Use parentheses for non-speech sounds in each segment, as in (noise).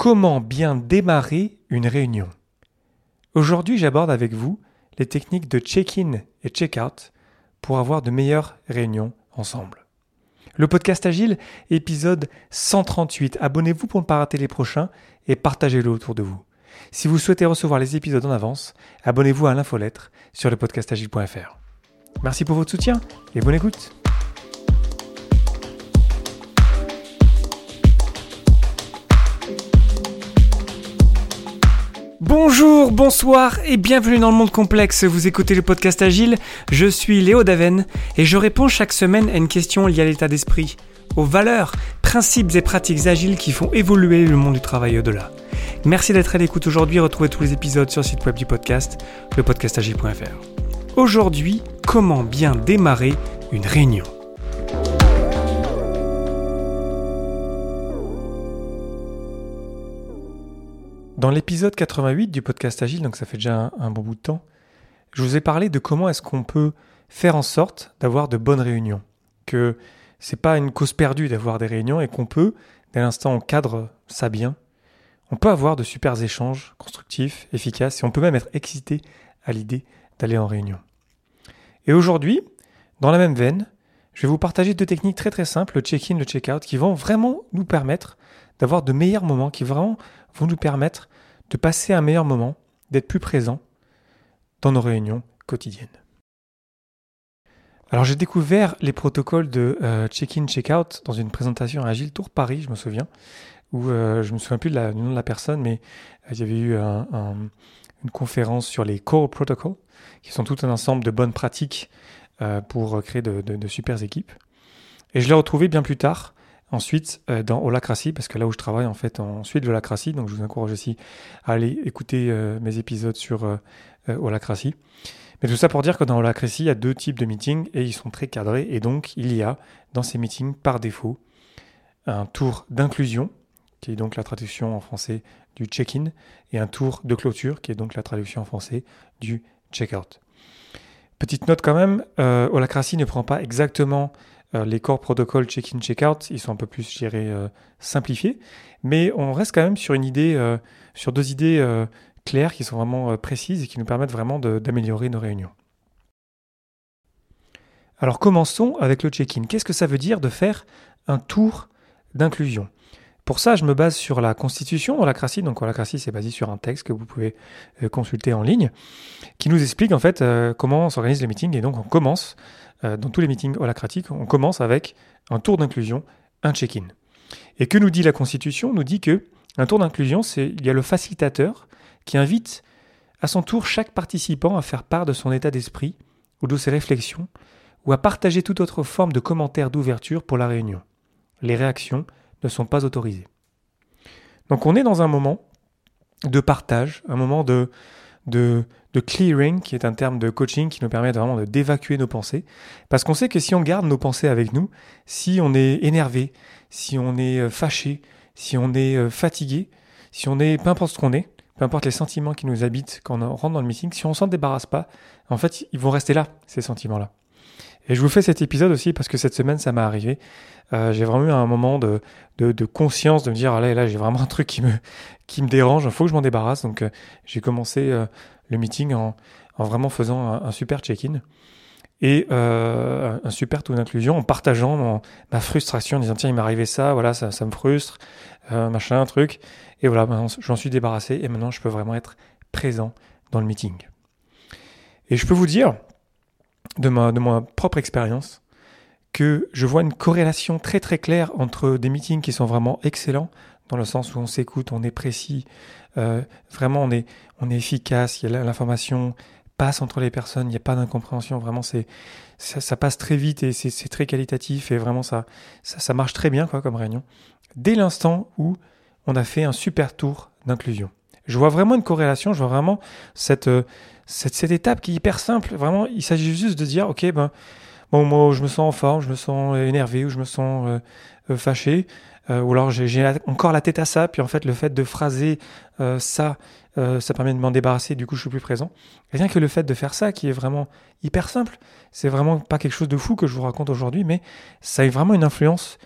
Comment bien démarrer une réunion? Aujourd'hui, j'aborde avec vous les techniques de check-in et check-out pour avoir de meilleures réunions ensemble. Le podcast Agile, épisode 138. Abonnez-vous pour ne pas rater les prochains et partagez-le autour de vous. Si vous souhaitez recevoir les épisodes en avance, abonnez-vous à l'infolettre sur le podcastagile.fr. Merci pour votre soutien et bonne écoute. Bonjour, bonsoir et bienvenue dans le monde complexe. Vous écoutez le podcast Agile, je suis Léo Daven et je réponds chaque semaine à une question liée à l'état d'esprit, aux valeurs, principes et pratiques agiles qui font évoluer le monde du travail au-delà. Merci d'être à l'écoute aujourd'hui, retrouvez tous les épisodes sur le site web du podcast, lepodcastagile.fr. Aujourd'hui, comment bien démarrer une réunion? Dans l'épisode 88 du podcast Agile, donc ça fait déjà un, bon bout de temps, je vous ai parlé de comment est-ce qu'on peut faire en sorte d'avoir de bonnes réunions. Que c'est pas une cause perdue d'avoir des réunions et qu'on peut, dès l'instant on cadre ça bien, on peut avoir de super échanges constructifs, efficaces et on peut même être excité à l'idée d'aller en réunion. Et aujourd'hui, dans la même veine, je vais vous partager deux techniques très très simples, le check-in, le check-out, qui vont vraiment nous permettre d'avoir de meilleurs moments, qui vraiment vont nous permettre de passer un meilleur moment, d'être plus présent dans nos réunions quotidiennes. Alors j'ai découvert les protocoles de euh, check-in, check-out dans une présentation à Agile Tour Paris, je me souviens, où euh, je me souviens plus du nom de la personne, mais euh, il y avait eu une conférence sur les core protocols, qui sont tout un ensemble de bonnes pratiques pour créer de, de, de super équipes. Et je l'ai retrouvé bien plus tard Ensuite, euh, dans Holacracy, parce que là où je travaille en fait ensuite de Holacracy, donc je vous encourage aussi à aller écouter euh, mes épisodes sur euh, Holacracy. Mais tout ça pour dire que dans Holacracy, il y a deux types de meetings et ils sont très cadrés. Et donc, il y a dans ces meetings, par défaut, un tour d'inclusion, qui est donc la traduction en français du check-in, et un tour de clôture, qui est donc la traduction en français du check-out. Petite note quand même, euh, Holacracy ne prend pas exactement euh, les core protocoles check-in, check-out, ils sont un peu plus, je euh, simplifiés. Mais on reste quand même sur euh, sur deux idées claires qui sont vraiment précises et qui nous permettent vraiment d'améliorer nos réunions. Alors commençons avec le check-in. Qu'est-ce que ça veut dire de faire un tour d'inclusion? Pour ça, je me base sur la Constitution Holacracy. Donc Holacracy, c'est basé sur un texte que vous pouvez consulter en ligne, qui nous explique en fait comment s'organise le meeting. Et donc on commence euh, dans tous les meetings holacratiques, on commence avec un tour d'inclusion, un check-in. Et que nous dit la Constitution? Nous dit que un tour d'inclusion, c'est il y a le facilitateur qui invite à son tour chaque participant à faire part de son état d'esprit ou de ses réflexions ou à partager toute autre forme de commentaire d'ouverture pour la réunion. Les réactions ne sont pas autorisées. Donc on est dans un moment de partage, un moment de, clearing, qui est un terme de coaching qui nous permet vraiment d'évacuer nos pensées. Parce qu'on sait que si on garde nos pensées avec nous, si on est énervé, si on est euh, fâché, si on est euh, fatigué, si on est, peu importe ce qu'on est, peu importe les sentiments qui nous habitent quand on rentre dans le meeting, si on s'en débarrasse pas, en fait, ils vont rester là, ces sentiments-là. Et je vous fais cet épisode aussi parce que cette semaine, ça m'est arrivé. Euh, j'ai vraiment eu un moment de, de, conscience, de me dire, ah là, là j'ai vraiment un truc qui me, qui me dérange, il faut que je m'en débarrasse. Donc, j'ai commencé le meeting en, vraiment faisant un, super check-in et euh, un super taux d'inclusion en partageant ma frustration, en disant tiens il m'est arrivé ça, voilà ça, ça me frustre, euh, machin, un truc. Et voilà, j'en suis débarrassé et maintenant je peux vraiment être présent dans le meeting. Et je peux vous dire, de ma, de ma propre expérience, que je vois une corrélation très très claire entre des meetings qui sont vraiment excellents, dans le sens où on s'écoute, on est précis, euh, vraiment on est, on est efficace, il y a l'information passe entre les personnes, il n'y a pas d'incompréhension, vraiment c'est ça, passe très vite et c'est très qualitatif et vraiment ça, ça, marche très bien quoi comme réunion. Dès l'instant où on a fait un super tour d'inclusion. Je vois vraiment une corrélation, je vois vraiment cette, euh, cette, cette étape qui est hyper simple. Vraiment, il s'agit juste de dire, ok, ben, bon, moi, je me sens en forme, je me sens énervé ou je me sens euh, fâché. Euh, ou alors j'ai encore la tête à ça, puis en fait le fait de phraser euh, ça, euh, ça permet de m'en débarrasser, du coup je suis plus présent. rien que le fait de faire ça, qui est vraiment hyper simple, c'est vraiment pas quelque chose de fou que je vous raconte aujourd'hui, mais ça a vraiment une influence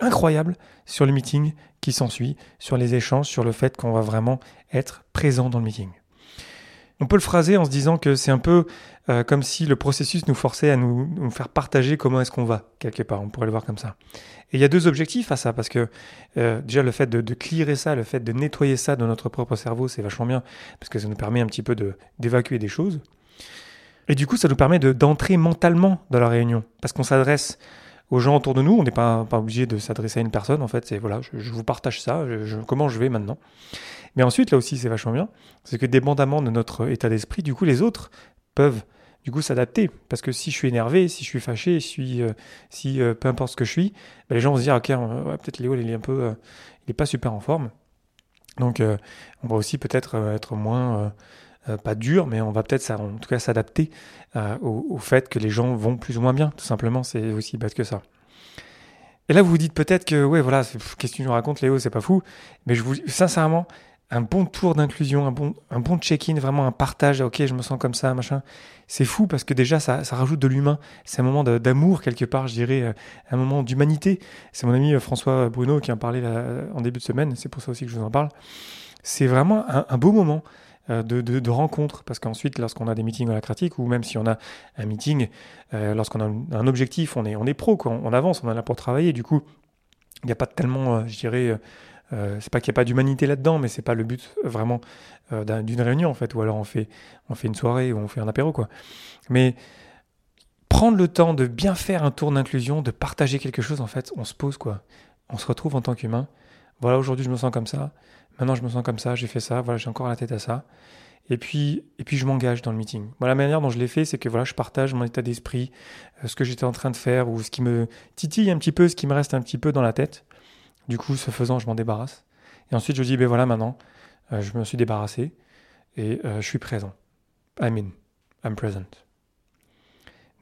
incroyable sur le meeting qui s'ensuit, sur les échanges, sur le fait qu'on va vraiment être présent dans le meeting. On peut le phraser en se disant que c'est un peu euh, comme si le processus nous forçait à nous, faire partager comment est-ce qu'on va, quelque part. On pourrait le voir comme ça. Et il y a deux objectifs à ça, parce que euh, déjà le fait de, de clearer ça, le fait de nettoyer ça dans notre propre cerveau, c'est vachement bien, parce que ça nous permet un petit peu d'évacuer des choses. Et du coup, ça nous permet d'entrer mentalement dans la réunion, parce qu'on s'adresse aux gens autour de nous. On n'est pas, pas obligé de s'adresser à une personne. En fait, c'est voilà, je, vous partage ça, comment je vais maintenant? Mais ensuite, là aussi, c'est vachement bien. C'est que dépendamment de notre état d'esprit, du coup, les autres peuvent du coup s'adapter. Parce que si je suis énervé, si je suis fâché, si, euh, si euh, peu importe ce que je suis, ben, les gens vont se dire, ok, peut-être Léo, il est un peu, euh, il est pas super en forme. Donc, on va aussi peut-être être moins, pas dur, mais on va peut-être, en tout cas, s'adapter au, au, fait que les gens vont plus ou moins bien. Tout simplement, c'est aussi bête que ça. Et là, vous vous dites peut-être que, ouais, voilà, qu'est-ce que tu nous racontes, Léo, c'est pas fou. Mais je vous, sincèrement, un bon tour d'inclusion, un bon, un bon check-in, vraiment un partage, ok, je me sens comme ça, machin. C'est fou parce que déjà, ça, ça rajoute de l'humain. C'est un moment d'amour, quelque part, je dirais, euh, un moment d'humanité. C'est mon ami euh, François Bruno qui en parlait euh, en début de semaine, c'est pour ça aussi que je vous en parle. C'est vraiment un, beau moment. De, de, de, rencontre, parce qu'ensuite, lorsqu'on a des meetings holacratiques, ou même si on a un meeting, lorsqu'on a un, objectif, on est, on est pro, on, avance, on est là pour travailler, du coup, il n'y a pas tellement, je dirais, euh, c'est pas qu'il n'y a pas d'humanité là-dedans, mais c'est pas le but euh, vraiment euh, d'une réunion en fait, ou alors on fait, on fait une soirée ou on fait un apéro quoi. Mais prendre le temps de bien faire un tour d'inclusion, de partager quelque chose en fait, on se pose quoi. On se retrouve en tant qu'humain. Voilà, aujourd'hui je me sens comme ça. Maintenant je me sens comme ça, j'ai fait ça. Voilà, j'ai encore la tête à ça. Et puis, et puis je m'engage dans le meeting. Voilà, la manière dont je l'ai fait, c'est que voilà, je partage mon état d'esprit, ce que j'étais en train de faire ou ce qui me titille un petit peu, ce qui me reste un petit peu dans la tête. Du coup, ce faisant, je m'en débarrasse. Et ensuite, je dis, ben voilà, maintenant, euh, je me suis débarrassé et euh, je suis présent. I'm in. I'm present.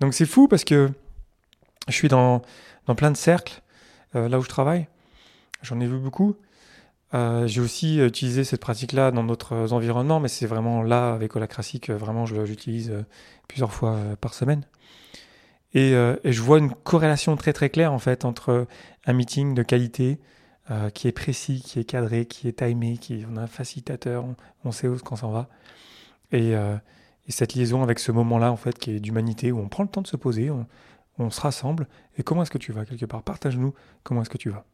Donc c'est fou parce que je suis dans, dans plein de cercles euh, là où je travaille. J'en ai vu beaucoup. J'ai aussi utilisé cette pratique-là dans d'autres environnements, mais c'est vraiment là, avec Holacracy, que vraiment je l'utilise plusieurs fois par semaine. Et, et, je vois une corrélation très très claire en fait entre un meeting de qualité, euh, qui est précis, qui est cadré, qui est timé, qui on a un facilitateur, on, sait où qu'on s'en va. Euh, et, cette liaison avec ce moment-là, en fait, qui est d'humanité, où on prend le temps de se poser, on se rassemble. Et comment est-ce que tu vas quelque part? Partage-nous comment est-ce que tu vas.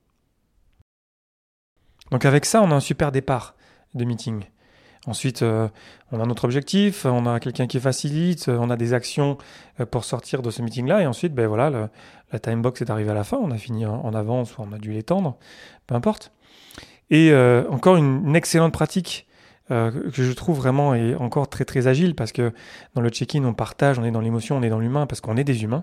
Donc avec ça, on a un super départ de meeting. Ensuite, euh, on a notre objectif, on a quelqu'un qui facilite, on a des actions euh, pour sortir de ce meeting-là. Et ensuite, ben voilà, la time box est arrivée à la fin. On a fini en, avance ou on a dû l'étendre, peu importe. Et euh, encore une, excellente pratique que je trouve vraiment et encore très très agile parce que dans le check-in, on partage, on est dans l'émotion, on est dans l'humain parce qu'on est des humains.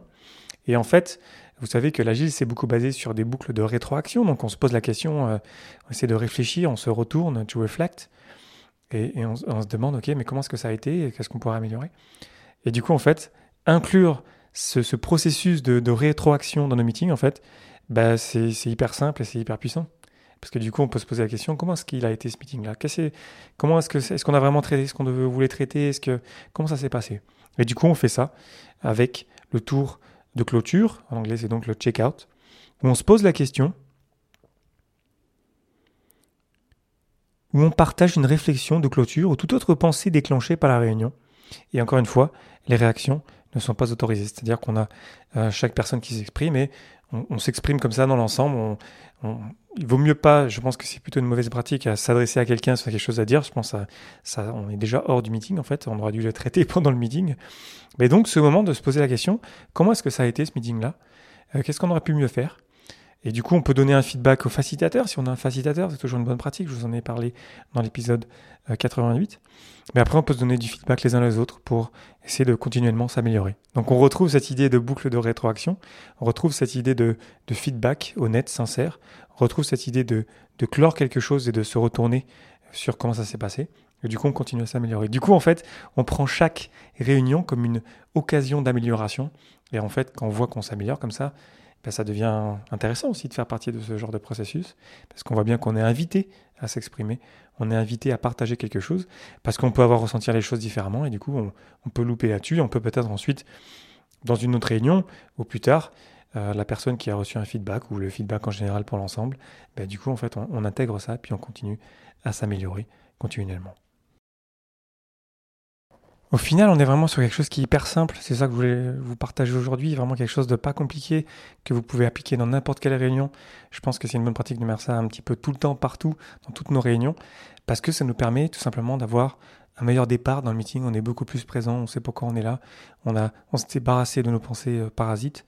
Et en fait, vous savez que l'agile, c'est beaucoup basé sur des boucles de rétroaction. Donc on se pose la question, on essaie de réfléchir, on se retourne, to reflect. Et, on, se demande, ok, mais comment est-ce que ça a été qu'est-ce qu'on pourrait améliorer? Et du coup, en fait, inclure ce, processus de, rétroaction dans nos meetings, en fait, bah, c'est hyper simple et c'est hyper puissant. Parce que du coup, on peut se poser la question comment est-ce qu'il a été ce meeting-là? Comment est-ce qu'on a vraiment traité ce qu'on voulait traiter? Comment ça s'est passé? Et du coup, on fait ça avec le tour de clôture. En anglais, c'est donc le check-out, où on se pose la question où on partage une réflexion de clôture ou toute autre pensée déclenchée par la réunion. Et encore une fois, les réactions ne sont pas autorisées. C'est-à-dire qu'on a euh, chaque personne qui s'exprime et on, s'exprime comme ça dans l'ensemble. il vaut mieux pas, je pense que c'est plutôt une mauvaise pratique à s'adresser à quelqu'un si on a quelque chose à dire. Je pense à ça, on est déjà hors du meeting en fait. On aurait dû le traiter (laughs) pendant le meeting. Mais donc, ce moment de se poser la question, comment est-ce que ça a été ce meeting-là? Euh, Qu'est-ce qu'on aurait pu mieux faire? Et du coup, on peut donner un feedback au facilitateur. Si on a un facilitateur, c'est toujours une bonne pratique. Je vous en ai parlé dans l'épisode 88. Euh, Mais après, on peut se donner du feedback les uns les autres pour essayer de continuellement s'améliorer. Donc, on retrouve cette idée de boucle de rétroaction. On retrouve cette idée de, feedback honnête, sincère. On retrouve cette idée de, de clore quelque chose et de se retourner sur comment ça s'est passé. Et du coup, on continue à s'améliorer. Du coup, en fait, on prend chaque réunion comme une occasion d'amélioration. Et en fait, quand on voit qu'on s'améliore comme ça, ben, ça devient intéressant aussi de faire partie de ce genre de processus, parce qu'on voit bien qu'on est invité à s'exprimer, on est invité à partager quelque chose, parce qu'on peut avoir ressenti les choses différemment, et du coup on, peut louper là-dessus, on peut peut-être ensuite, dans une autre réunion, ou plus tard, la personne qui a reçu un feedback ou le feedback en général pour l'ensemble. Ben, du coup, en fait, on, intègre ça, puis on continue à s'améliorer continuellement. Au final, on est vraiment sur quelque chose qui est hyper simple. C'est ça que je voulais vous partager aujourd'hui. Vraiment quelque chose de pas compliqué que vous pouvez appliquer dans n'importe quelle réunion. Je pense que c'est une bonne pratique de faire ça un petit peu tout le temps, partout, dans toutes nos réunions, parce que ça nous permet tout simplement d'avoir un meilleur départ dans le meeting. On est beaucoup plus présent. On sait pourquoi on est là. On a, s'est débarrassé de nos pensées euh, parasites.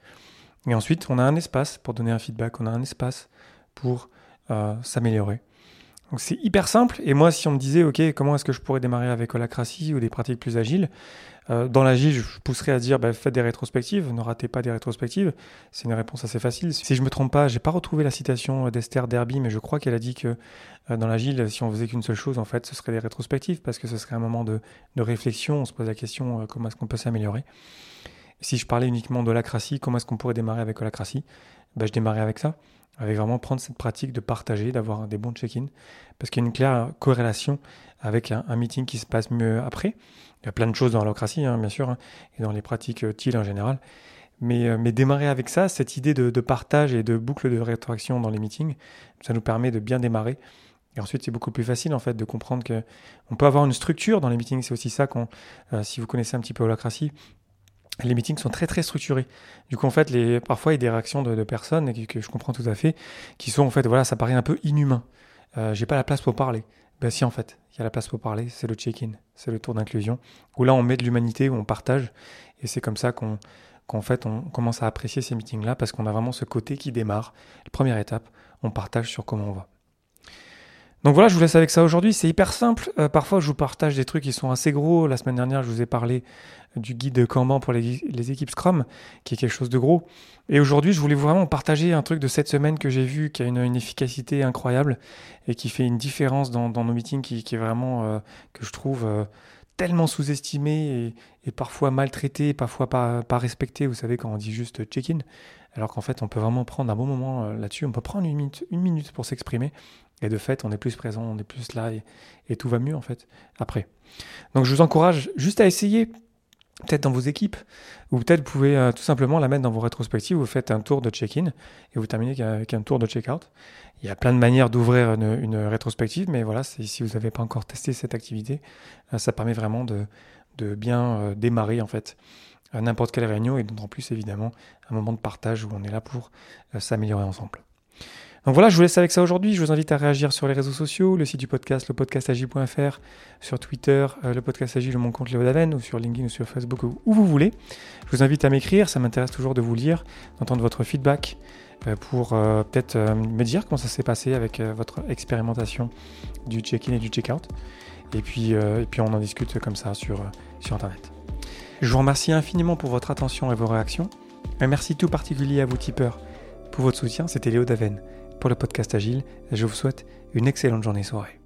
Et ensuite, on a un espace pour donner un feedback. On a un espace pour euh, s'améliorer. Donc c'est hyper simple. Et moi, si on me disait, OK, comment est-ce que je pourrais démarrer avec Holacracy ou des pratiques plus agiles euh, Dans l'agile, je pousserais à dire, bah, faites des rétrospectives, ne ratez pas des rétrospectives. C'est une réponse assez facile. Si je me trompe pas, j'ai pas retrouvé la citation d'Esther Derby, mais je crois qu'elle a dit que euh, dans l'agile, si on faisait qu'une seule chose, en fait, ce serait des rétrospectives, parce que ce serait un moment de, réflexion. On se pose la question, euh, comment est-ce qu'on peut s'améliorer? Si je parlais uniquement d'Holacracy, comment est-ce qu'on pourrait démarrer avec Holacracy bah, Je démarrais avec ça avec vraiment prendre cette pratique de partager, d'avoir des bons check-in, parce qu'il y a une claire corrélation avec un, meeting qui se passe mieux après. Il y a plein de choses dans l'holacratie, hein, bien sûr, hein, et dans les pratiques euh, TIL en général. Mais, euh, mais, démarrer avec ça, cette idée de, partage et de boucle de rétroaction dans les meetings, ça nous permet de bien démarrer. Et ensuite, c'est beaucoup plus facile en fait de comprendre que on peut avoir une structure dans les meetings. C'est aussi ça qu'on, euh, si vous connaissez un petit peu holacratie, les meetings sont très très structurés. Du coup, en fait, les, parfois il y a des réactions de, personnes et que, je comprends tout à fait, qui sont en fait, voilà, ça paraît un peu inhumain. Euh, J'ai pas la place pour parler. Ben si, en fait, il y a la place pour parler, c'est le check-in, c'est le tour d'inclusion, où là on met de l'humanité, où on partage, et c'est comme ça qu'on qu'en fait on commence à apprécier ces meetings-là, parce qu'on a vraiment ce côté qui démarre. Première étape, on partage sur comment on va. Donc voilà, je vous laisse avec ça aujourd'hui. C'est hyper simple. Euh, parfois, je vous partage des trucs qui sont assez gros. La semaine dernière, je vous ai parlé du guide Kanban pour les, équipes Scrum, qui est quelque chose de gros. Et aujourd'hui, je voulais vraiment partager un truc de cette semaine que j'ai vu, qui a une, efficacité incroyable et qui fait une différence dans, nos meetings, qui, est vraiment, euh, que je trouve euh, tellement sous-estimé et, parfois maltraité, parfois pas, respecté. Vous savez, quand on dit juste check-in, alors qu'en fait, on peut vraiment prendre un bon moment là-dessus. On peut prendre une minute pour s'exprimer et de fait, on est plus présent, on est plus là et, tout va mieux en fait après. Donc je vous encourage juste à essayer, peut-être dans vos équipes, ou peut-être vous pouvez euh, tout simplement la mettre dans vos rétrospectives, vous faites un tour de check-in et vous terminez avec un tour de check-out. Il y a plein de manières d'ouvrir une, rétrospective, mais voilà, si vous n'avez pas encore testé cette activité, euh, ça permet vraiment de, bien euh, démarrer en fait n'importe quelle réunion et en plus évidemment un moment de partage où on est là pour s'améliorer ensemble. Donc voilà, je vous laisse avec ça aujourd'hui. Je vous invite à réagir sur les réseaux sociaux, le site du podcast, le podcastagi.fr, sur Twitter, euh, le podcast Agi, mon compte Léo Daven, ou sur LinkedIn ou sur Facebook, où vous voulez. Je vous invite à m'écrire, ça m'intéresse toujours de vous lire, d'entendre votre feedback euh, pour euh, peut-être me dire comment ça s'est passé avec votre expérimentation du check-in et du check-out. Et puis, et puis on en discute comme ça sur, Internet. Je vous remercie infiniment pour votre attention et vos réactions. Merci tout particulier à vous tipeurs pour votre soutien. C'était Léo Daven pour le podcast Agile. Je vous souhaite une excellente journée soirée.